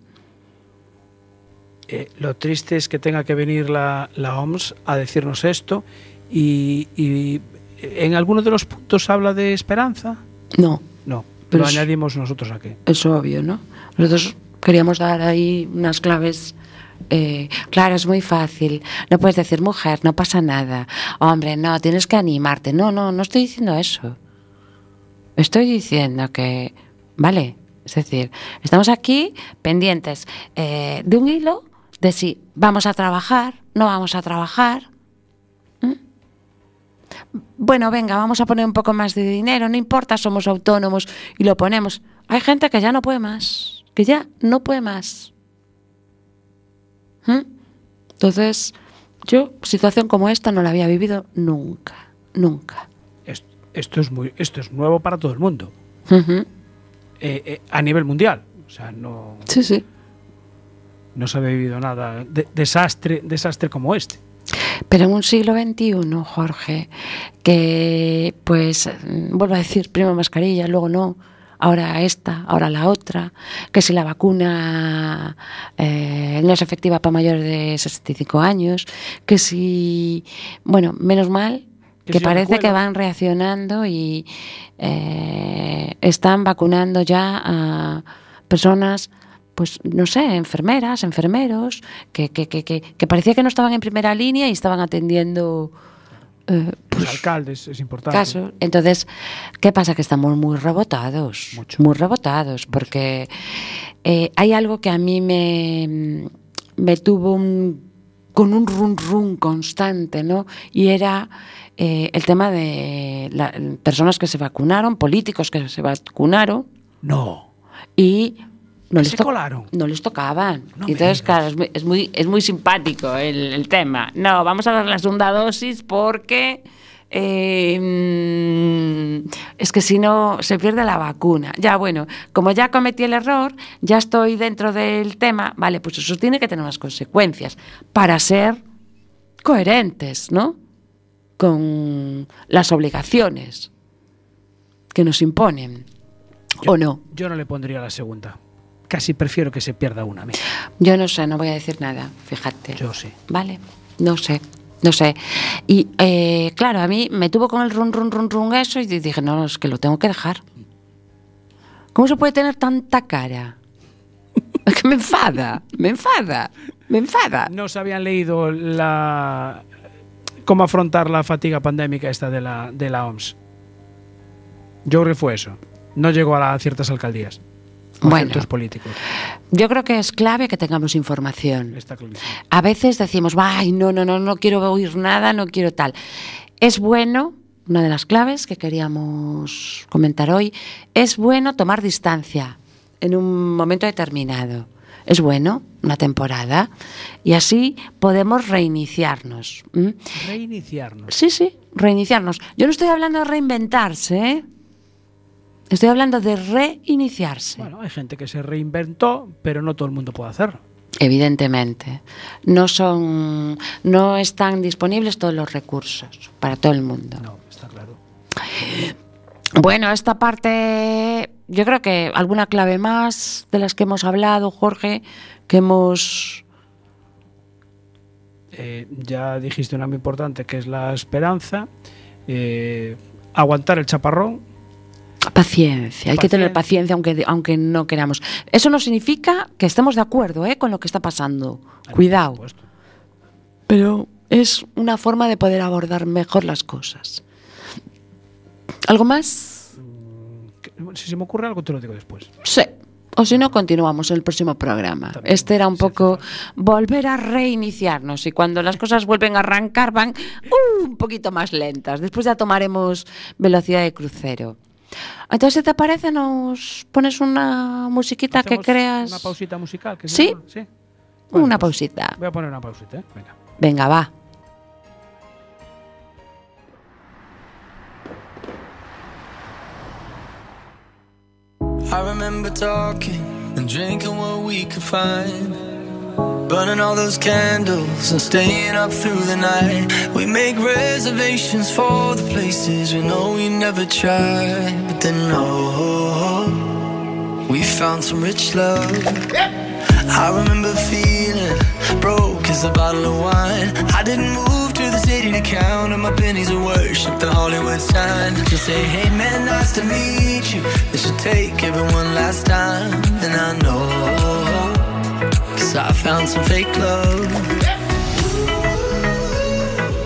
Eh, lo triste es que tenga que venir la, la OMS a decirnos esto y, y en alguno de los puntos habla de esperanza. No, No, Pero lo es- añadimos nosotros aquí. es obvio, ¿no? Nosotros queríamos dar ahí unas claves. eh, claro, es muy fácil. No puedes decir, mujer, no pasa nada. Hombre, no, tienes que animarte. No, no, no estoy diciendo eso. Estoy diciendo que, vale, es decir, estamos aquí pendientes eh, de un hilo de si vamos a trabajar, no vamos a trabajar. Bueno, venga, vamos a poner un poco más de dinero, no importa, somos autónomos y lo ponemos. Hay gente que ya no puede más, que ya no puede más. ¿Mm? Entonces, yo situación como esta no la había vivido nunca, nunca. Esto, esto es muy, esto es nuevo para todo el mundo, eh, eh, a nivel mundial. O sea, no, Sí, sí. no se ha vivido nada de- desastre, desastre como este. Pero en un siglo XXI, Jorge, que pues, vuelvo a decir, primero mascarilla, luego no, ahora esta, ahora la otra, que si la vacuna eh, no es efectiva para mayores de 65 años, que si, bueno, menos mal que, Que si parece que van reaccionando y eh, están vacunando ya a personas, pues no sé, enfermeras, enfermeros, que, que, que, que, parecía que no estaban en primera línea y estaban atendiendo eh, Los pues, alcaldes, es importante. casos. Entonces, ¿qué pasa? Que estamos muy rebotados, Mucho. muy rebotados, porque eh, hay algo que a mí me, me tuvo un- con un run run constante, ¿no? Y era eh, el tema de personas que se vacunaron, políticos que se vacunaron No. y no les, se colaron. no les tocaban. No Entonces, claro, es muy, es muy, es muy simpático el, el tema. No, vamos a dar la segunda dosis porque eh, mm, es que si no se pierde la vacuna. Ya, bueno, como ya cometí el error, ya estoy dentro del tema, vale, pues eso tiene que tener unas consecuencias para ser coherentes, ¿no? Con las obligaciones que nos imponen. ¿O no? Yo no le pondría la segunda. Casi prefiero que se pierda una. mira. Yo no sé, no voy a decir nada, fíjate. Yo sí. Vale, no sé, no sé. Y eh, claro, a mí me tuvo con el run, run, run, run eso y dije, no, es que lo tengo que dejar. ¿Cómo se puede tener tanta cara? Es que me enfada, me enfada, me enfada. No se habían leído la cómo afrontar la fatiga pandémica esta de la, de la OMS. Yo creo que fue eso. No llegó a la- ciertas alcaldías. Bueno. políticos. Yo creo que es clave que tengamos información. Está. A veces decimos, ay, no, no, no, no quiero oír nada, no quiero tal. Es bueno, una de las claves que queríamos comentar hoy, es bueno tomar distancia en un momento determinado. Es bueno, una temporada, y así podemos reiniciarnos. Reiniciarnos. Sí, sí, reiniciarnos. Yo no estoy hablando de reinventarse, ¿eh? Estoy hablando de reiniciarse. Bueno, hay gente que se reinventó, pero no todo el mundo puede hacerlo. Evidentemente. No son. no están disponibles todos los recursos para todo el mundo. No, está claro. Bueno, esta parte. Yo creo que alguna clave más de las que hemos hablado, Jorge, que hemos. Eh, ya dijiste una muy importante que es la esperanza. Eh, aguantar el chaparrón. Paciencia, hay que tener Paciencia. aunque, aunque no queramos. Eso no significa que estemos de acuerdo ¿eh? con lo que está pasando. Cuidado. Pero es una forma de poder abordar mejor las cosas. ¿Algo más? Que- Si se me ocurre algo, te lo digo después. Sí. O si no, continuamos en el próximo programa. También, Este era un poco volver a reiniciarnos y cuando las cosas vuelven a arrancar van uh, un poquito más lentas. Después ya tomaremos velocidad de crucero. Entonces, si te parece, nos pones una musiquita que ¿Hacemos creas. Una pausita musical. que Sí. llama? Sí. Bueno, Una pues pausita. Voy a poner una pausita, ¿eh? Venga. Venga, va. I remember talking and drinking what we could find. Burning all those candles and staying up through the night. We make reservations for the places we know we never tried. But then, oh, we found some rich love. I remember feeling broke as a bottle of wine. I didn't move to the city to count on my pennies of worship the Hollywood sign. Just say, hey man, nice to meet you. This should take everyone last time. And I know, cause I found some fake love.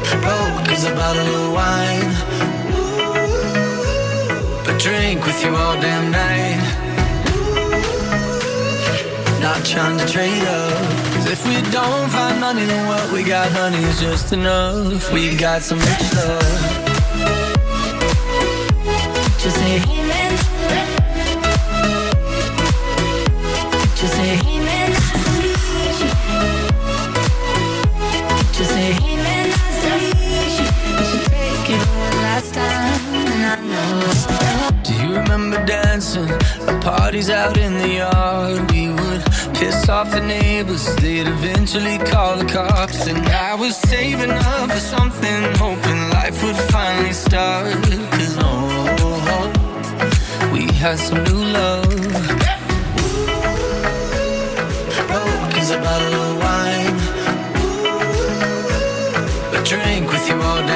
Oh, Broke as a bottle of wine. But drink with you all damn night not trying to trade up. Cause if we don't find money, then what we got, honey, is just enough. We got some rich love. Just say, Do you remember dancing at parties out in the yard? We would piss off the neighbors, they'd eventually call the cops. And I was saving up for something, hoping life would finally start. Cause oh, we had some new love. A bottle of wine. A drink with you all damn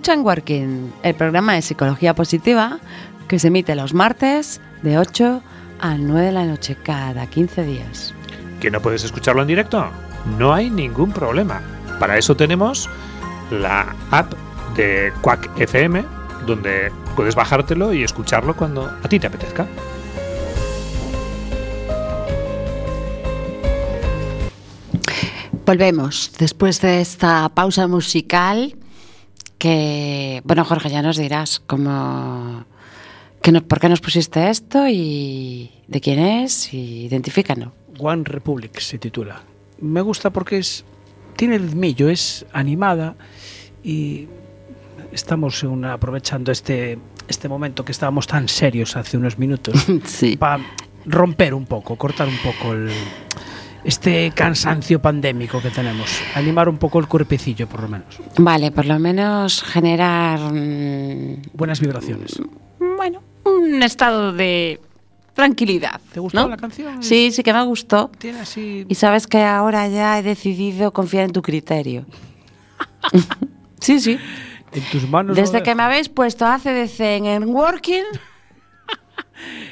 Escucha en Working, el programa de psicología positiva que se emite los martes de 8 a 9 de la noche cada 15 días. ¿Que no puedes escucharlo en directo? No hay ningún problema. Para eso tenemos la app de Quack FM, donde puedes bajártelo y escucharlo cuando a ti te apetezca. Volvemos después de esta pausa musical que, bueno, Jorge, ya nos dirás cómo, que no- por qué nos pusiste esto y de quién es y identifícanos. One Republic se titula. Me gusta porque es tiene ritmillo, es animada y estamos una- aprovechando este este momento que estábamos tan serios hace unos minutos Sí. para romper un poco, cortar un poco el, este cansancio pandémico que tenemos, animar un poco el cuerpecillo por lo menos. Vale, por lo menos generar, mm, Buenas vibraciones. bueno, un estado de tranquilidad. ¿Te gustó ¿no? la canción? Sí, sí que me gustó. Tiene así Y sabes que ahora ya he decidido confiar en tu criterio. sí, sí. en tus manos. Desde que me habéis puesto ACDC en Working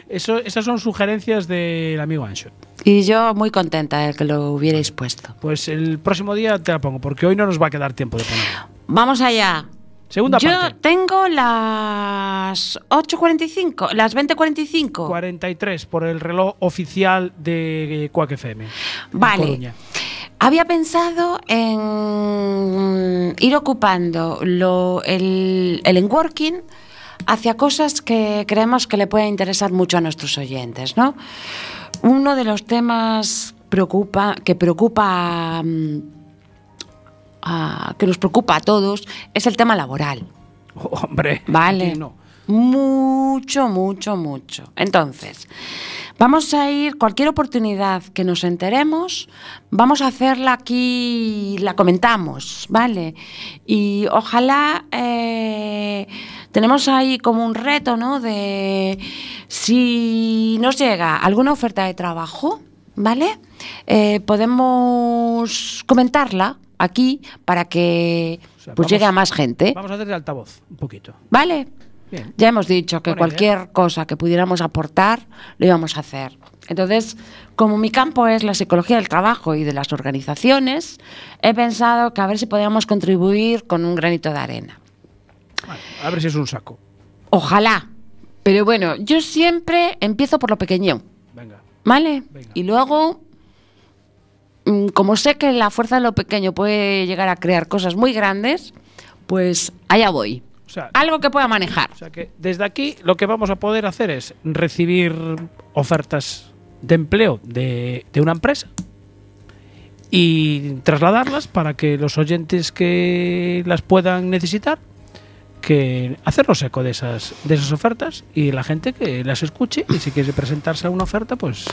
Eso, esas son sugerencias del amigo Ancho. y yo muy contenta de que lo hubierais puesto. Pues el próximo día te la pongo, porque hoy no nos va a quedar tiempo de ponerla. Vamos allá. Segunda yo parte. tengo las 8.45, las 20.45. 43 por el reloj oficial de Quack FM. Vale. Había pensado en ir ocupando lo, el, el enworking hacia cosas que creemos que le pueden interesar mucho a nuestros oyentes, ¿no? Uno de los temas preocupa, que preocupa mm, a- que nos preocupa a todos es el tema laboral. Oh, hombre. Vale. no. Mucho, mucho, mucho. Entonces, vamos a ir, cualquier oportunidad que nos enteremos, vamos a hacerla aquí, la comentamos, ¿vale? Y ojalá eh, tenemos ahí como un reto, ¿no? De si nos llega alguna oferta de trabajo, ¿vale? Eh, podemos comentarla aquí para que O sea, pues vamos- llegue a más gente, Vamos a hacer de altavoz, un poquito. ¿vale? Bien. Ya hemos dicho que cualquier cosa que pudiéramos aportar lo íbamos a hacer. Entonces, como mi campo es la psicología del trabajo y de las organizaciones, he pensado que a ver si podíamos contribuir con un granito de arena. Vale, a ver si es un saco. Ojalá. Pero bueno, yo siempre empiezo por lo pequeño, Venga. ¿vale? Venga. Y luego, mm, como sé que la fuerza de lo pequeño puede llegar a crear cosas muy grandes, pues allá voy. O sea, Algo que pueda manejar. o sea que desde aquí lo que vamos a poder hacer es recibir ofertas de empleo de, de una empresa y trasladarlas para que los oyentes que las puedan necesitar, que hacernos eco de esas, de esas ofertas y la gente que las escuche y si quiere presentarse a una oferta, pues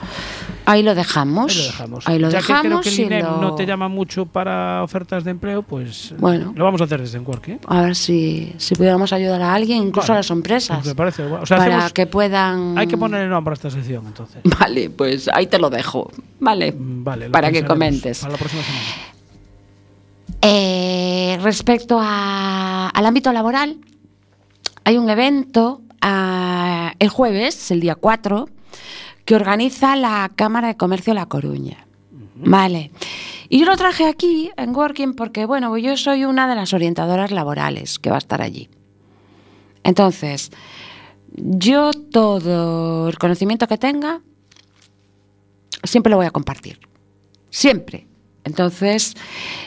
Ahí lo dejamos. ahí lo dejamos. Ahí lo ya que creo que el INEM lo- no te llama mucho para ofertas de empleo, pues Bueno. lo vamos a hacer desde Enwork, ¿eh? A ver si, si pudiéramos ayudar a alguien, incluso Vale. a las empresas, Me parece guay. O sea, para hacemos- que puedan... Hay que ponerle nombre a esta sección, entonces. Vale, pues ahí te lo dejo. Vale, Mm, Vale, lo para que comentes. Para la próxima semana. Eh, respecto a- al ámbito laboral, hay un evento ah, el jueves, el día 4, que organiza la Cámara de Comercio de La Coruña. Vale. Y yo lo traje aquí en Working porque, bueno, yo soy una de las orientadoras laborales que va a estar allí. Entonces, yo todo el conocimiento que tenga, siempre lo voy a compartir. Siempre. Entonces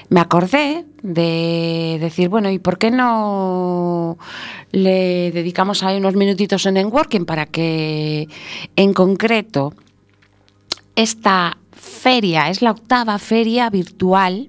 me acordé de decir, bueno, ¿y por qué no le dedicamos ahí unos minutitos en Enworking para que en concreto esta feria es la octava feria virtual,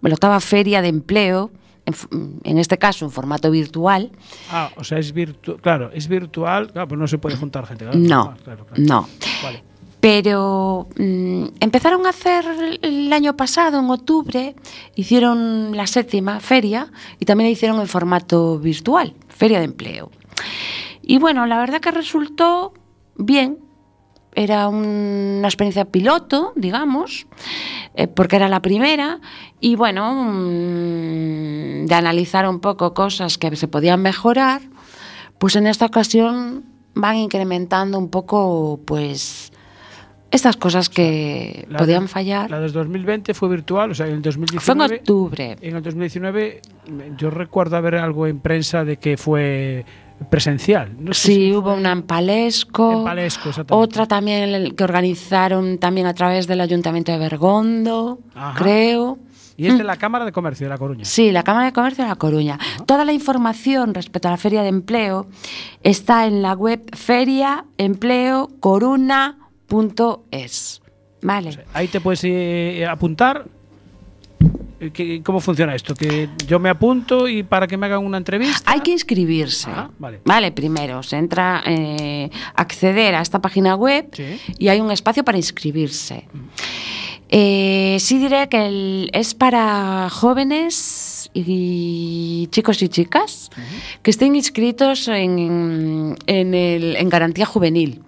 la octava feria de empleo, en, en este caso en formato virtual? Ah, o sea, es virtual. Claro, es virtual. Claro, pues no se puede juntar gente. claro. No, Ah, claro, claro. no. Vale. Pero mm, empezaron a hacer el año pasado, en octubre, hicieron la séptima feria y también la hicieron en formato virtual, feria de empleo. Y bueno, la verdad que resultó bien. Era un- una experiencia piloto, digamos, eh, porque era la primera. Y bueno, mm, de analizar un poco cosas que se podían mejorar, pues en esta ocasión van incrementando un poco, pues, estas cosas que La podían de- fallar. La del 2020 fue virtual, o sea, en el Fue en 2019. octubre. En el 2019 yo recuerdo haber algo en prensa de que fue presencial. No sé Sí, si hubo una en Palesco, En Palesco, otra también que organizaron también a través del Ayuntamiento de Bergondo, Ajá. creo. Y es de la Cámara de Comercio de La Coruña. Sí, la Cámara de Comercio de La Coruña. Toda la información respecto a la Feria de Empleo está en la web feriaempleocoruna.es. Vale. O sea, ahí te puedes eh, apuntar. Eh, ¿qué- ¿Cómo funciona esto? Que yo me apunto y para que me hagan una entrevista. Hay que inscribirse. Ah, vale. primero se entra, eh, acceder a esta página web Sí. y hay un espacio para inscribirse. Eh, sí diré que el- es para jóvenes y chicos y chicas que estén inscritos en, en el- en garantía juvenil.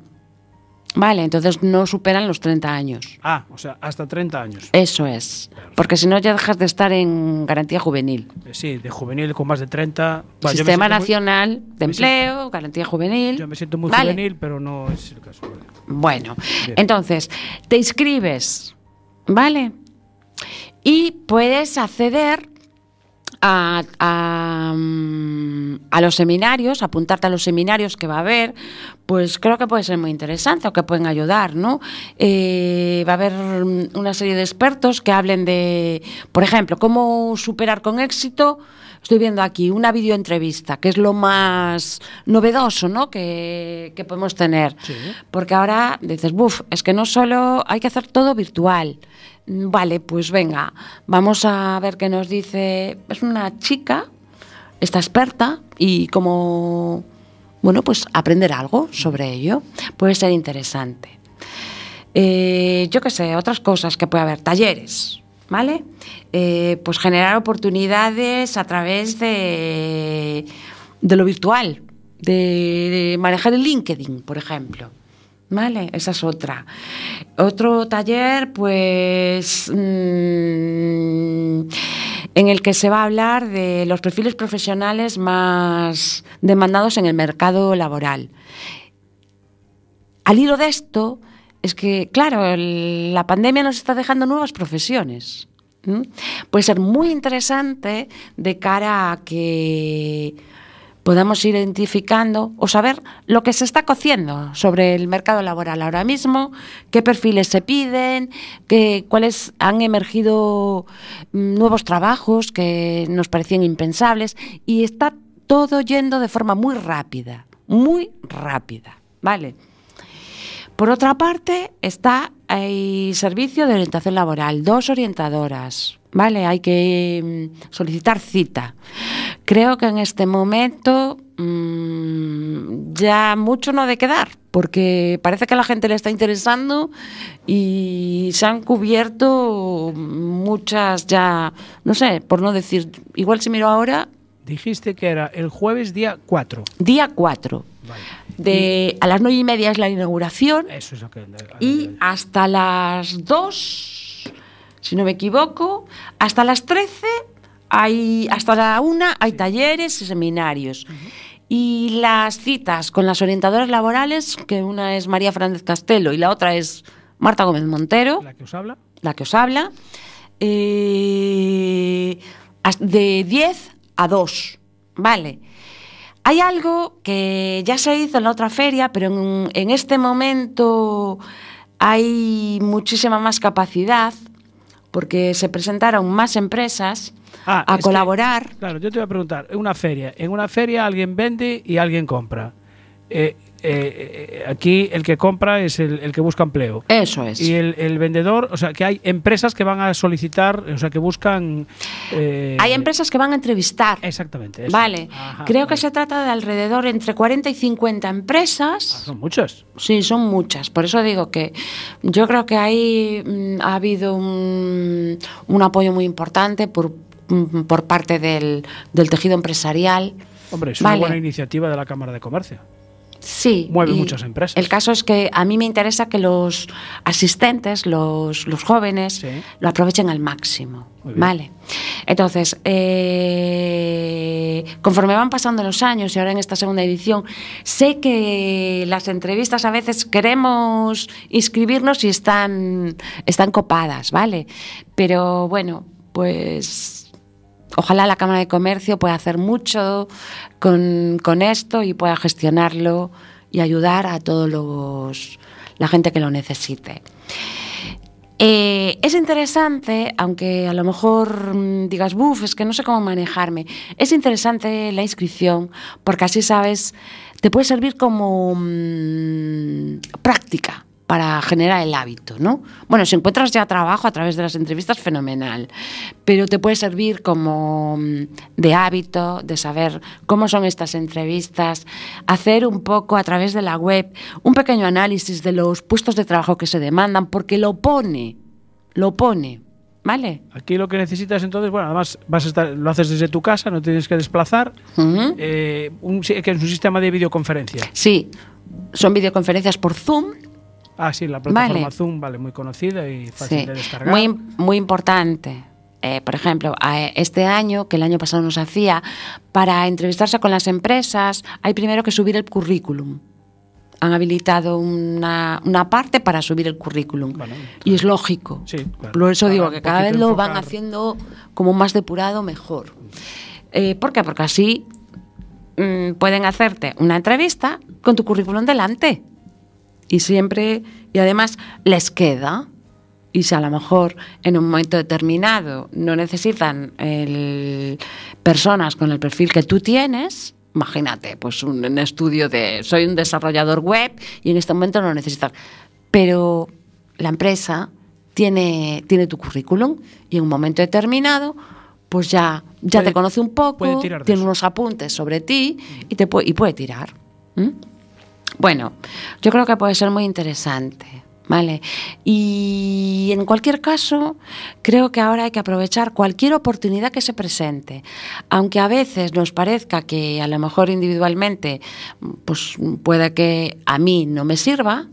Vale, entonces no superan los 30 años. Ah, o sea, hasta 30 años. Eso es. Porque si no ya dejas de estar en garantía juvenil. Eh, Sí, de juvenil con más de 30. Bueno, yo me Sistema muy- Nacional de siento- Empleo, garantía juvenil. Yo me siento muy Vale. juvenil, pero no es el caso. vale. Bueno, Bien. entonces, te inscribes, ¿vale? Y puedes acceder a, mm, a los seminarios, apuntarte a los seminarios que va a haber, pues creo que puede ser muy interesante o que pueden ayudar, ¿no? Eh, va a haber mm, una serie de expertos que hablen de, por ejemplo, cómo superar con éxito. Estoy viendo aquí una videoentrevista, que es lo más novedoso ¿no? que, que podemos tener. Sí. Porque ahora dices, buf, es que no solo hay que hacer todo virtual. Vale, pues venga, vamos a ver qué nos dice. Es una chica, está experta y como, bueno, pues aprender algo sobre ello puede ser interesante. Eh, yo qué sé, otras cosas que puede haber, talleres, ¿vale? Eh, pues generar oportunidades a través de, de lo virtual, de, manejar el LinkedIn, por ejemplo. ¿Vale? Esa es otra. Otro taller, pues, mm, en el que se va a hablar de los perfiles profesionales más demandados en el mercado laboral. Al hilo de esto, es que, claro, la pandemia nos está dejando nuevas profesiones. Puede ser muy interesante de cara a que podamos ir identificando o saber lo que se está cociendo sobre el mercado laboral ahora mismo, qué perfiles se piden, qué, cuáles han emergido mm, nuevos trabajos que nos parecían impensables y está todo yendo de forma muy rápida, muy rápida, ¿vale? Por otra parte, está el servicio de orientación laboral, dos orientadoras, ¿vale? Hay que mm, solicitar cita. creo que en este momento mm, ya mucho no ha de quedar, porque parece que a la gente le está interesando y se han cubierto muchas ya, no sé, por no decir, igual si miro ahora, Dijiste que era el jueves día 4. día 4. Vale. De, a las nueve y media es la inauguración Eso es lo que. y hasta las 2, si no me equivoco, hasta las 13 hay, hasta la 1 hay talleres y seminarios. Y las citas con las orientadoras laborales, que una es María Fernández Castelo y la otra es Marta Gómez Montero, La que os habla. la que os habla, eh, de 10 a 2, ¿vale? Hay algo que ya se hizo en la otra feria, pero en, en este momento hay muchísima más capacidad porque se presentaron más empresas Ah, a que- colaborar. Claro, yo te voy a preguntar, en una feria, en una feria alguien vende y alguien compra. Eh, eh, eh, aquí el que compra es el, el que busca empleo. Eso es. Y el, el vendedor, o sea, que hay empresas que van a solicitar, o sea, que buscan... eh, Hay empresas que van a entrevistar. Exactamente. eso. Vale, Ajá, creo que se trata de alrededor entre 40 y 50 Ah, empresas. son muchas. Sí, son muchas. Por eso digo que yo creo que ahí mm, ha habido un, un apoyo muy importante por, mm, por parte del, del tejido empresarial. Hombre, es Vale. una buena iniciativa de la Cámara de Comercio. Sí. Mueve muchas empresas. El caso es que a mí me interesa que los asistentes, los, los jóvenes, Sí. lo aprovechen al máximo. Vale. Entonces, eh, conforme van pasando los años y ahora en esta segunda edición, sé que las entrevistas a veces queremos inscribirnos y están, están copadas, ¿vale? Pero bueno, pues ojalá la Cámara de Comercio pueda hacer mucho con, esto y pueda gestionarlo y ayudar a todos los la gente que lo necesite. Eh, es interesante, aunque a lo mejor mm, digas, buf, es que no sé cómo manejarme. Es interesante la inscripción porque así sabes, te puede servir como mm, práctica para generar el hábito, ¿no? Bueno, si encuentras ya trabajo a través de las entrevistas, fenomenal, pero te puede servir como mm, de hábito, de saber cómo son estas entrevistas, hacer un poco a través de la web un pequeño análisis de los puestos de trabajo que se demandan, porque lo pone, lo pone, ¿vale? Aquí lo que necesitas entonces, bueno, además vas a estar, lo haces desde tu casa, no tienes que desplazar. Eh, un, que es un sistema de videoconferencia. Sí, son videoconferencias por Zoom, Ah, sí, la plataforma Vale. Zoom, vale, muy conocida y fácil Sí, de descargar. muy, muy importante. Eh, por ejemplo, a- este año, que el año pasado nos hacía, para entrevistarse con las empresas, hay primero que subir el currículum. Han habilitado una, una parte para subir el currículum. Bueno, y es lógico. Sí, claro. Por eso digo que cada vez lo van haciendo como más depurado, mejor. Eh, ¿Por qué? Porque así mm, pueden hacerte una entrevista con tu currículum delante. Y siempre, y además les queda. Y si a lo mejor en un momento determinado no necesitan el- personas con el perfil que tú tienes, imagínate, pues un, un estudio de soy un desarrollador web y en este momento no lo necesitan. Pero la empresa tiene, tiene tu currículum y en un momento determinado, pues ya, ya Puede- te conoce un poco, tiene eso. unos apuntes sobre ti y, te puede, y puede tirar. ¿Mm? Bueno, yo creo que puede ser muy interesante. ¿Vale? Y en cualquier caso, creo que ahora hay que aprovechar cualquier oportunidad que se presente. Aunque a veces nos parezca que a lo mejor individualmente, pues puede que a mí no me sirva,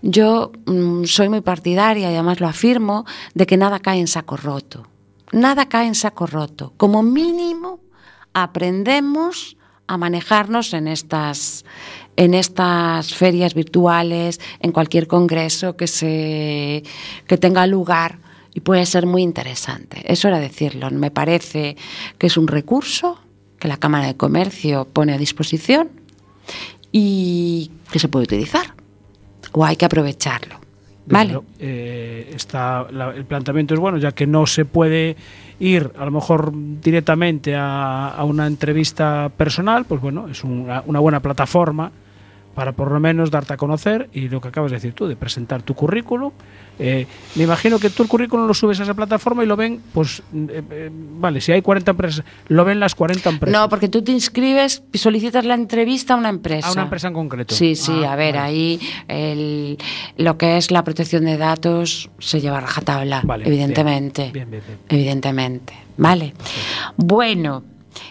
yo mm, soy muy partidaria y además lo afirmo, de que nada cae en saco roto. Nada cae en saco roto. Como mínimo, aprendemos a manejarnos en estas, en estas ferias virtuales, en cualquier congreso que, se, que tenga lugar y puede ser muy interesante. Eso era decirlo. Me parece que es un recurso que la Cámara de Comercio pone a disposición y que se puede utilizar o hay que aprovecharlo. Vale. eh, está, la- el planteamiento es bueno, ya que no se puede ir a lo mejor directamente a, a una entrevista personal, pues bueno, es una, una buena plataforma para por lo menos darte a conocer y lo que acabas de decir tú, de presentar tu currículum. Eh, me imagino que tú el currículum lo subes a esa plataforma y lo ven, pues, eh, eh, vale, si hay 40 empresas, lo ven las 40 empresas. No, porque tú te inscribes solicitas la entrevista a una empresa. A una empresa en concreto. Sí, sí, Ah, a ver, vale. ahí el- lo que es la protección de datos se lleva a rajatabla, Vale, evidentemente. bien, bien, bien. Evidentemente. Vale. Bueno,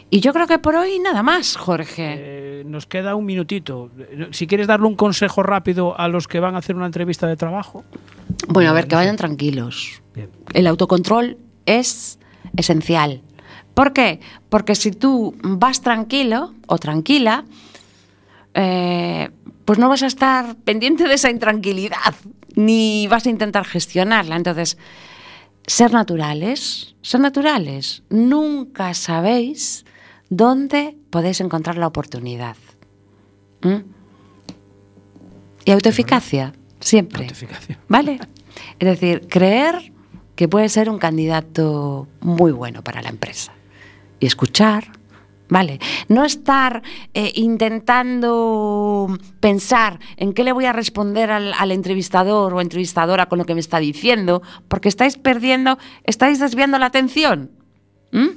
y yo creo que por hoy nada más, Jorge. Eh, nos queda un minutito. Si quieres darle un consejo rápido a los que van a hacer una entrevista de trabajo. bueno, a ver, que vayan tranquilos. Bien. El autocontrol es esencial. ¿Por qué? Porque si tú vas tranquilo o tranquila, eh, pues no vas a estar pendiente de esa intranquilidad, ni vas a intentar gestionarla. Entonces, ser naturales, ser naturales. Nunca sabéis dónde podéis encontrar la oportunidad. ¿Mm? Y autoeficacia, siempre. Notificación. ¿Vale? Es decir, creer que puede ser un candidato muy bueno para la empresa. Y escuchar, ¿vale? No estar eh, intentando pensar en qué le voy a responder al, al entrevistador o entrevistadora con lo que me está diciendo, porque estáis perdiendo, estáis desviando la atención. ¿Mm?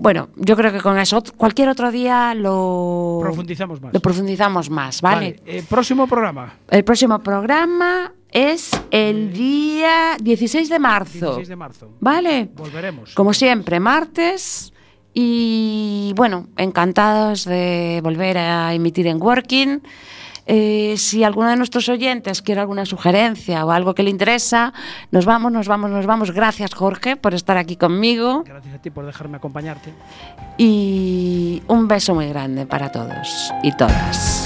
Bueno, yo creo que con eso cualquier otro día lo Profundizamos más. Lo profundizamos más, ¿vale? eh, próximo programa. El próximo programa es el día 16 de marzo. 16 de marzo. ¿Vale? Volveremos. Como siempre, martes. Y bueno, encantados de volver a emitir en Working. Eh, si alguno de nuestros oyentes quiere alguna sugerencia o algo que le interesa, nos vamos, nos vamos, nos vamos. Gracias, Jorge, por estar aquí conmigo. Gracias a ti por dejarme acompañarte. Y un beso muy grande para todos y todas.